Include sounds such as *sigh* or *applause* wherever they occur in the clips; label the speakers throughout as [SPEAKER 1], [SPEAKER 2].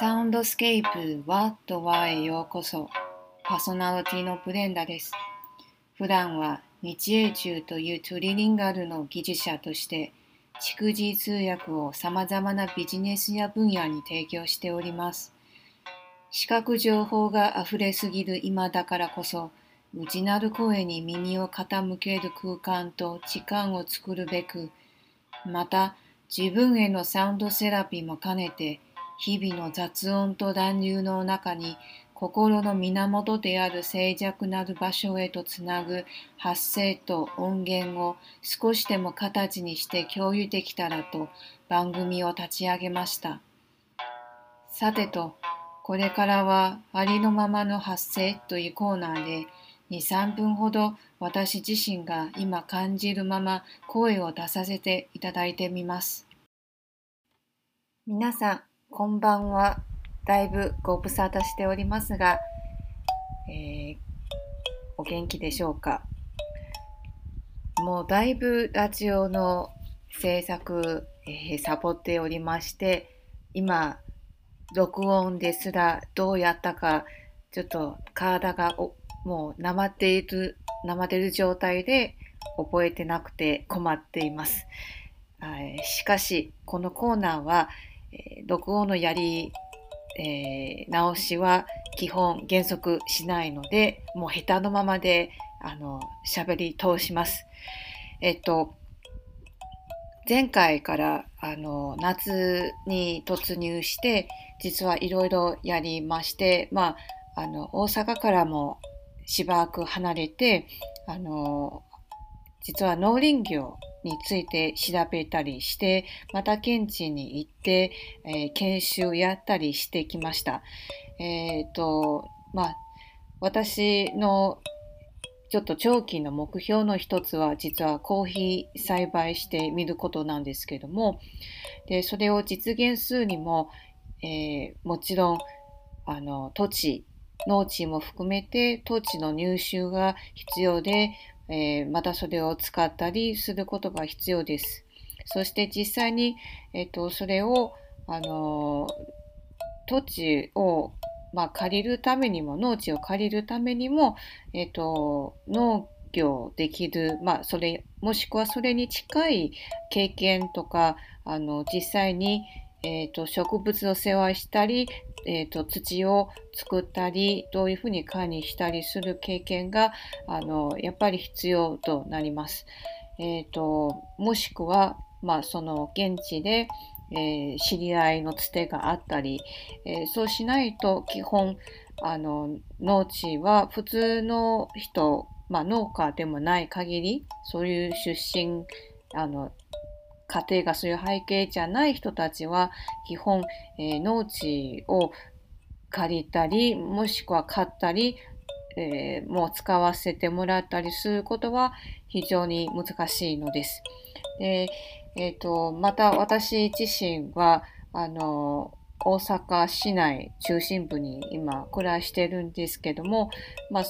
[SPEAKER 1] サウンドスケープはとはへようこそ。パーソナリティのブレンダです。普段は日英中というトリリンガルの技術者として逐次通訳を様々なビジネスや分野に提供しております。視覚情報が溢れすぎる今だからこそ、内なる声に耳を傾ける空間と時間を作るべく、また自分へのサウンドセラピーも兼ねて、日々の雑音と乱流の中に心の源である静寂なる場所へとつなぐ発声と音源を少しでも形にして共有できたらと番組を立ち上げました。さてと、これからはありのままの発声というコーナーで2、3分ほど私自身が今感じるまま声を出させていただいてみます。皆さん、こんばんは。だいぶご無沙汰しておりますが、えー、お元気でしょうか？もうだいぶラジオの制作、えー、サボっておりまして、今、録音ですらどうやったか、ちょっと体がもうなまっている、なまってる状態で覚えてなくて困っています。しかし、このコーナーは、えー、録音のやり、えー、直しは基本原則しないので、もう下手のままで、あの、喋り通します。えっと、前回から、あの、夏に突入して、実はいろいろやりまして、まあ、あの、大阪からもしばらく離れて、あの、実は農林業について調べたりして、また現地に行って、えー、研修やったりしてきました。えっ、ー、と、まあ、私のちょっと長期の目標の一つは実はコーヒー栽培してみることなんですけども、でそれを実現するにも、えー、もちろんあの土地、農地も含めて土地の入手が必要で、えー、またそれを使ったりすることが必要です。そして実際に、えっ、と、それを、あの土地を、まあ、借りるためにも、農地を借りるためにも、えっ、と、農業できる、まあ、それ、もしくはそれに近い経験とか、あの、実際に、えっ、と、植物を世話したり、えーと、土を作ったりどういうふうに管理したりする経験があのやっぱり必要となります。えーと、もしくは、まあ、その現地で、えー、知り合いのつてがあったり、えー、そうしないと基本あの農地は普通の人、まあ、農家でもない限りそういう出身あの家庭がそういう背景じゃない人たちは基本、えー、農地を借りたりもしくは買ったり、えー、もう使わせてもらったりすることは非常に難しいのです。でえーと、また私自身はあの大阪市内中心部に今暮らしてるんですけども、ま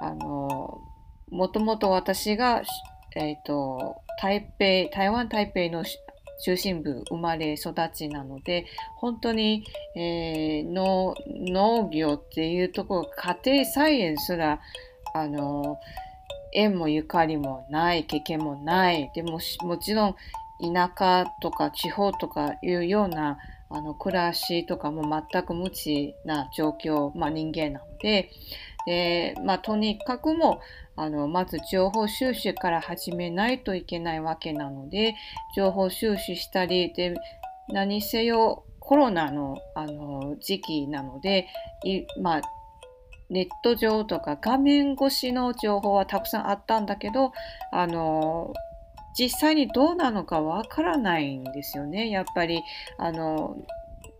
[SPEAKER 1] あ、のもともと私がえっ、と、台北、台湾台北の中心部生まれ育ちなので、本当に、えー、農農業っていうところ、家庭菜園すら、あの、縁もゆかりもない、経験もない。でも、もちろん、田舎とか地方とかいうようなあの暮らしとかも全く無知な状況、まあ、人間なので、でまあ、とにかくもあのまず情報収集から始めないといけないわけなので情報収集したりで何せよコロナのあの時期なのでい、まあ、ネット上とか画面越しの情報はたくさんあったんだけどあの実際にどうなのかわからないんですよね。やっぱりあの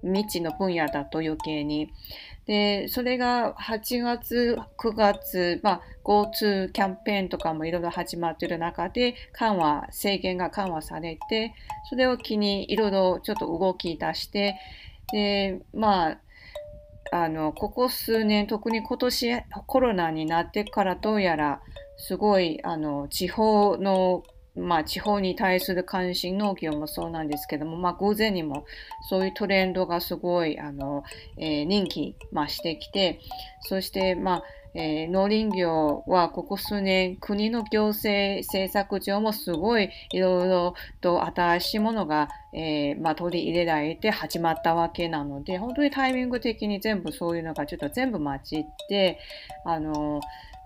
[SPEAKER 1] 未知の分野だと余計に。で、それが8月、9月、まあ、GoTo キャンペーンとかもいろいろ始まっている中で、緩和、制限が緩和されて、それを機にいろいろちょっと動き出して、で、まあ、あの、ここ数年、特に今年コロナになってからどうやら、すごい、あの、地方のまあ、地方に対する関心農業もそうなんですけども、まあ、偶然にもそういうトレンドがすごいあの、えー、人気、まあ、してきてそして、まあえー、農林業はここ数年国の行政政策上もすごいいろいろと新しいものが、えーまあ、取り入れられて始まったわけなので本当にタイミング的に全部そういうのがちょっと全部混じってあの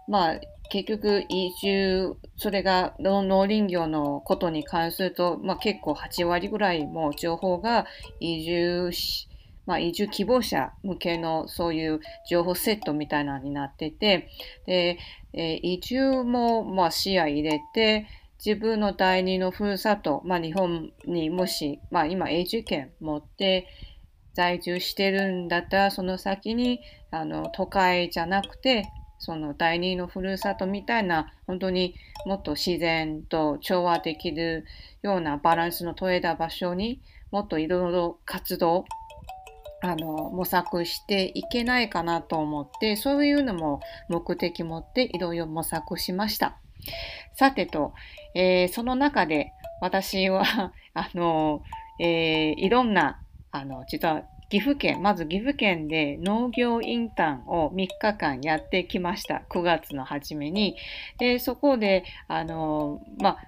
[SPEAKER 1] まあ結局移住、それが農林業のことに関すると、まあ、結構8割ぐらいも情報が移住し、まあ、移住希望者向けのそういう情報セットみたいなのになってて、で、えー、移住もまあ視野入れて、自分の第二のふるさと、まあ、日本にもし、まあ、今永住権持って在住してるんだったら、その先にあの都会じゃなくて、その第二のふるさとみたいな本当にもっと自然と調和できるようなバランスの取れた場所にもっといろいろ活動あの模索していけないかなと思ってそういうのも目的持っていろいろ模索しました。さてと、えー、その中で私は *laughs* あの、えー、いろんなあの実は岐阜県、まず岐阜県で農業インターンを3日間やってきました。9月の初めに。で、そこで、あの、まあ、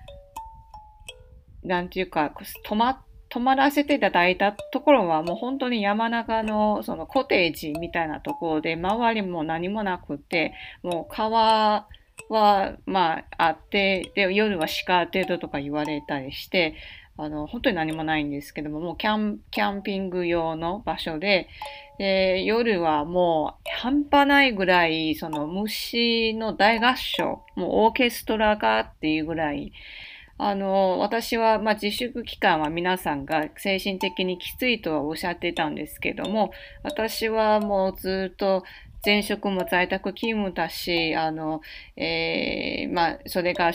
[SPEAKER 1] なんていうか、泊ま、泊まらせていただいたところはもう本当に山中のそのコテージみたいなところで周りも何もなくてもう川はまああってで夜は鹿程度とか言われたりしてあの、本当に何もないんですけども、もうキャンキャンピング用の場所で、で夜はもう半端ないぐらい、その虫の大合唱、もうオーケストラかっていうぐらい、あの、私は、まあ、自粛期間は皆さんが精神的にきついとはおっしゃってたんですけども、私はもうずっと前職も在宅勤務だし、あの、えー、まあ、それが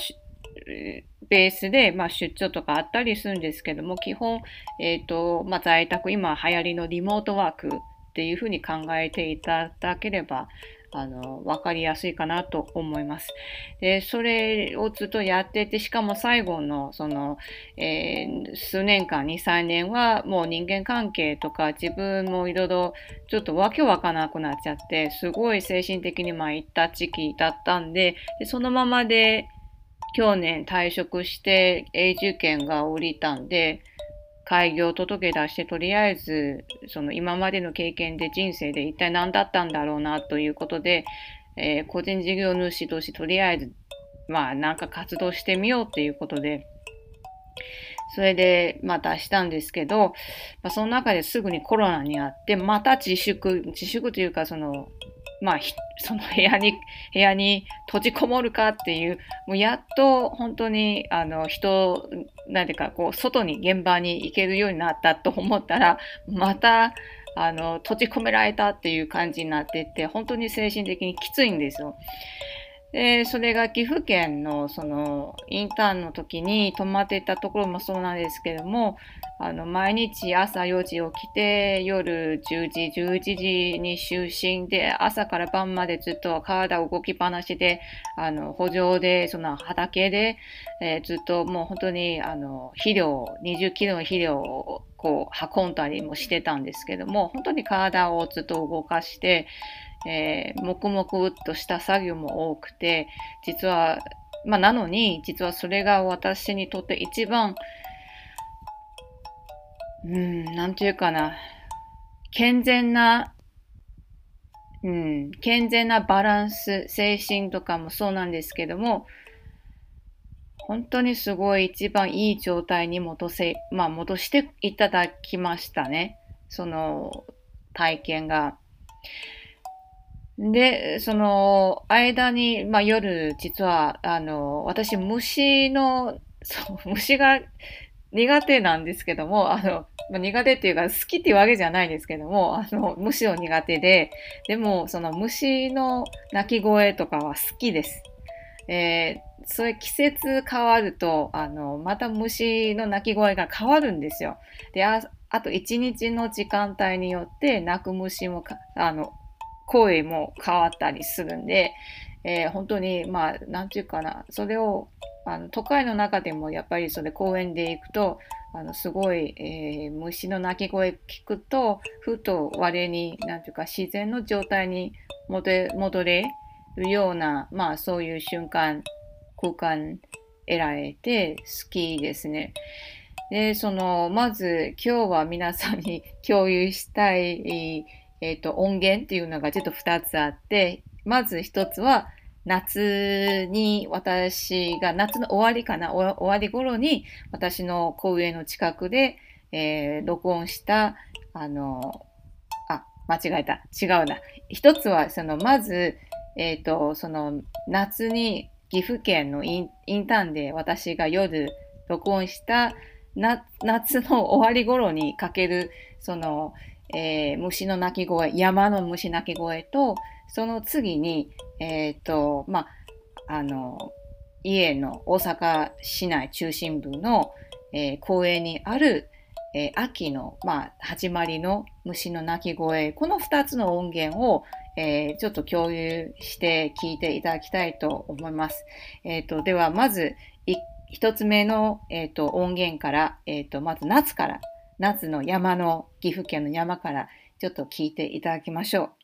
[SPEAKER 1] ベースで、まあ、出張とかあったりするんですけども、基本、えっ、ー、と、まあ、在宅、今流行りのリモートワークっていうふうに考えていただければ、あの、わかりやすいかなと思います。で、それをずっとやってて、しかも最後の、その、えー、数年間、2、3年は、もう人間関係とか、自分もいろいろ、ちょっとわけわかなくなっちゃって、すごい精神的に参った時期だったんで、でそのままで、去年退職して永住権が降りたんで、開業届出してとりあえずその今までの経験で人生で一体何だったんだろうなということで、えー、個人事業主としてとりあえずまあなんか活動してみようっていうことでそれでまあ出したんですけど、まあ、その中ですぐにコロナにあってまた自粛自粛というかそのまあ、*laughs* その部屋に、部屋に閉じこもるかっていう、もうやっと本当に、あの、人、なんていうか、こう、外に、現場に行けるようになったと思ったら、また、あの、閉じ込められたっていう感じになっていって、本当に精神的にきついんですよ。で、それが岐阜県のそのインターンの時に泊まっていたところもそうなんですけども、あの、毎日朝4時起きて、夜10時、11時に就寝で、朝から晩までずっと体動きっぱなしで、あの、補助で、その畑で、えー、ずっともう本当に、あの、肥料、20キロの肥料をこう運んだりもしてたんですけども、本当に体をずっと動かして、えー、黙々とした作業も多くて、実は、まあ、なのに、実はそれが私にとって一番、うん、なんていうかな、健全な、うん、健全なバランス、精神とかもそうなんですけども、本当にすごい一番いい状態に戻せ、まあ戻していただきましたね。その体験が。で、その間に、まあ夜、実は、あの、私虫の、*laughs* そう、虫が苦手なんですけども、あの、まあ、苦手っていうか好きっていうわけじゃないんですけども、あの、虫を苦手で、でも、その虫の鳴き声とかは好きです。えー、それ季節変わると、あの、また虫の鳴き声が変わるんですよ。で、ああと一日の時間帯によって鳴く虫もあの、声も変わったりするんで、えー、本当に、まあ、なんていうかな、それを、あの都会の中でもやっぱりそれ公園で行くとあのすごい、えー、虫の鳴き声聞くとふと我に何ていうか自然の状態に戻れるような、まあ、そういう瞬間空間得られて好きですね。で、その、まず今日は皆さんに共有したい、えっ、ー、と、音源っていうのがちょっと2つあって、まず1つは、夏に私が夏の終わりかな終わり頃に私の公園の近くで、えー、録音したあのあ間違えた。違うな。一つはそのまずえっ、ー、とその夏に岐阜県のインインターンで私が夜録音したな夏の終わり頃にかけるその、えー、虫の鳴き声山の虫鳴き声とその次にえ、ー、とまああの家の大阪市内中心部の、えー、公園にある、えー、秋の、まあ、始まりの虫の鳴き声この2つの音源を、えー、ちょっと共有して聞いていただきたいと思います。えっ、ー、と、では、まず、一つ目の、えーと、音源から、えーと、まず夏から、夏の山の、岐阜県の山から、ちょっと聞いていただきましょう。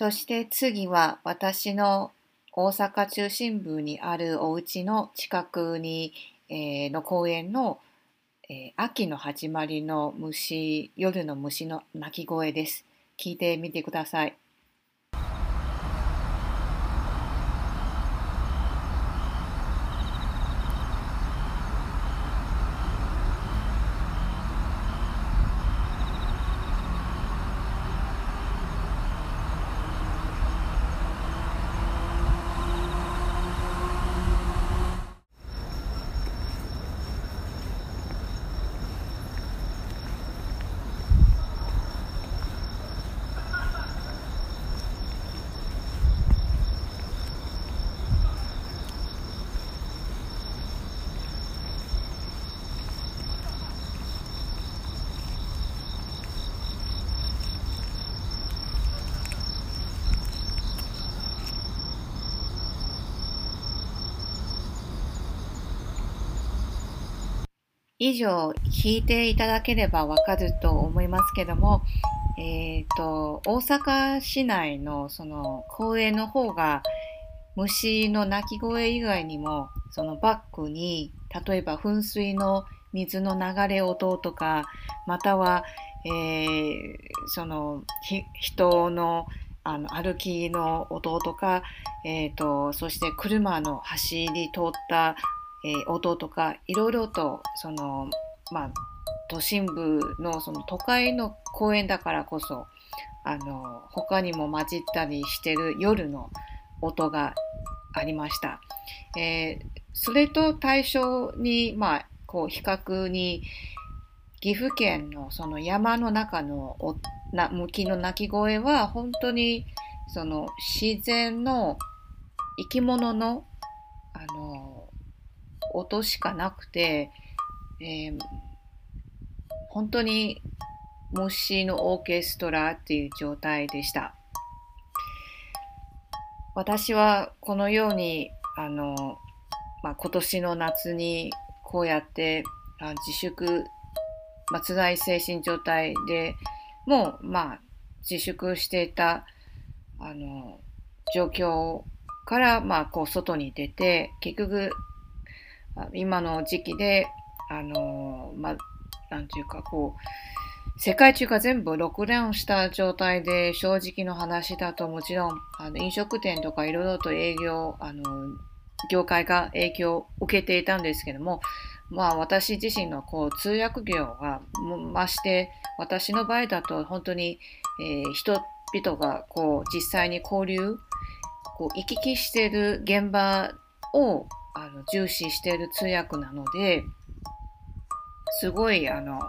[SPEAKER 1] そして次は私の大阪中心部にあるお家の近くに、えー、の公園の、えー、秋の始まりの虫、夜の虫の鳴き声です。聞いてみてください。以上聞いていただければわかると思いますけども、え、ー、と、大阪市内のその公園の方が虫の鳴き声以外にもそのバックに例えば噴水の水の流れ音とかまたは、えー、その人のあの歩きの音とか、えーとそして車の走り通ったえー、音とかいろいろとそのまあ都心部のその都会の公園だからこそあの他にも混じったりしてる夜の音がありました。えー、それと対象に、まあ、こう比較に岐阜県のその山の中のな向きの鳴き声は本当にその自然の生き物のあの音しかなくて、えー、本当に虫のオーケストラっていう状態でした。私はこのようにあの、まあ、今年の夏にこうやってあ自粛、まあ、辛い精神状態でもう、まあ、自粛していたあの状況から、まあ、こう外に出て結局今の時期で、あのまあ、なんていうかこう、世界中が全部ロックダウンした状態で正直の話だともちろんあの飲食店とかいろいろと営業あの業界が影響を受けていたんですけどもまあ私自身のこう通訳業がまして私の場合だと本当に、えー、人々がこう実際に交流こう行き来している現場をあの重視している通訳なのですごいあの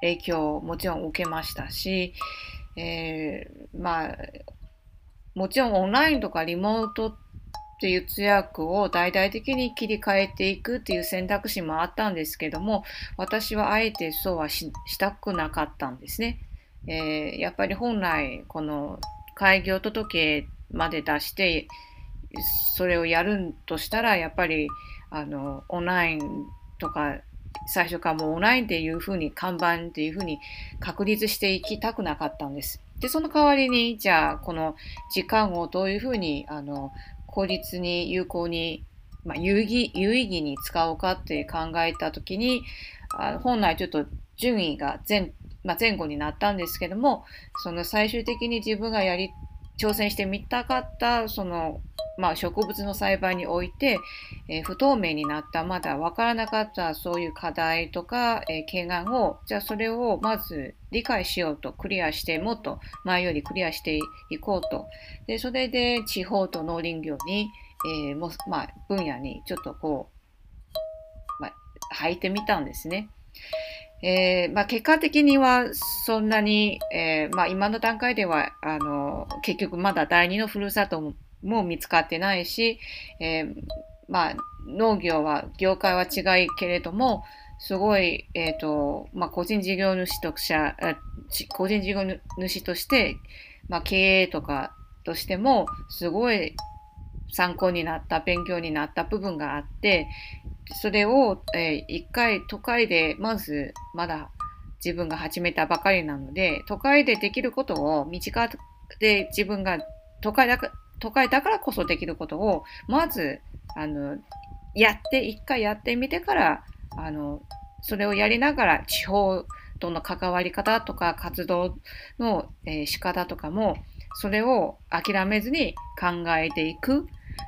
[SPEAKER 1] 影響をもちろん受けましたし、えー、まあもちろんオンラインとかリモートっていう通訳を大々的に切り替えていくっていう選択肢もあったんですけども私はあえてそうはしたくなかったんですね。えー、やっぱり本来この開業届まで出してそれをやるとしたらやっぱりあのオンラインとか最初からもうオンラインっていうふうに看板っていうふうに確立していきたくなかったんです。で、その代わりに、じゃあ、この時間をどういうふうに、あの、効率に有効に、まあ、有意義有意義に使おうかって考えたときに、あ本来ちょっと順位が前,、まあ、前後になったんですけども、その最終的に自分がやり、挑戦してみたかった、そのまあ、植物の栽培において、えー、不透明になったまだ分からなかったそういう課題とか、えー、懸案をじゃあそれをまず理解しようとクリアしてもっと前よりクリアしていこうとでそれで地方と農林業に、えーもまあ、分野にちょっとこう、まあ、入ってみたんですね。えーまあ、結果的にはそんなに、えーまあ、今の段階ではあの結局まだ第二のふるさとも見つかってないし、えー、まあ、農業は、業界は違いけれども、すごい、え、ー、と、まあ、個人事業主とし個人事業主として、まあ、経営とかとしても、すごい参考になった、勉強になった部分があって、それを、えー、一回都会で、まず、まだ自分が始めたばかりなので、都会でできることを身近で自分が都会だ都会だからこそできることを、まず、あの、やって、一回やってみてから、あの、それをやりながら地方との関わり方とか活動の、えー、仕方とかも、それを諦めずに考えていく。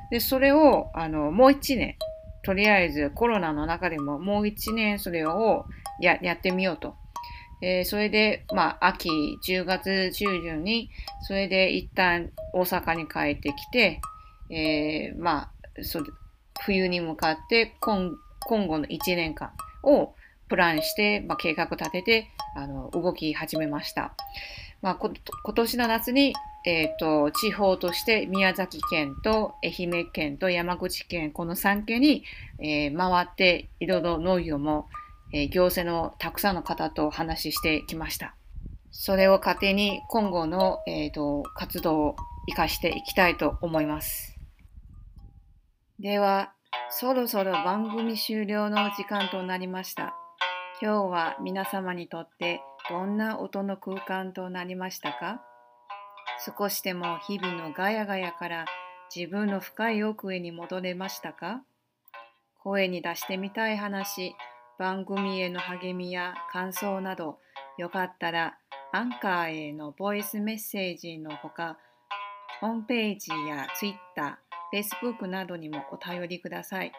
[SPEAKER 1] で、それを、あの、もう一年、とりあえずコロナの中でももう一年それをややってみようと。えー、それで、まあ、秋、10月中旬に、それで一旦大阪に帰ってきて、えー、まあ、そ冬に向かって今今後の1年間をプランして、まあ、計画立ててあの動き始めました。まあ、今年の夏に、えーと、地方として宮崎県と愛媛県と山口県この3県に、えー、回っていろいろ農業もえー、行政のたくさんの方と話してきました。それを糧に今後の、えーと、活動を活かしていきたいと思います。では、そろそろ番組終了の時間となりました。今日は皆様にとってどんな音の空間となりましたか？少しでも日々のガヤガヤから自分の深い奥へに戻れましたか？声に出してみたい話、番組への励みや感想など、よかったらアンカーへのボイスメッセージのほか、ホームページや Twitter、Facebook などにもお便りください。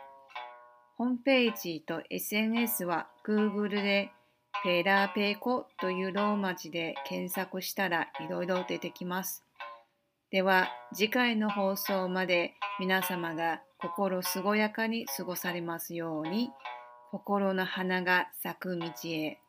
[SPEAKER 1] ホームページと SNS は Google でペラペコというローマ字で検索したらいろいろ出てきます。では次回の放送まで皆様が心健やかに過ごされますように。心の花が咲く道へ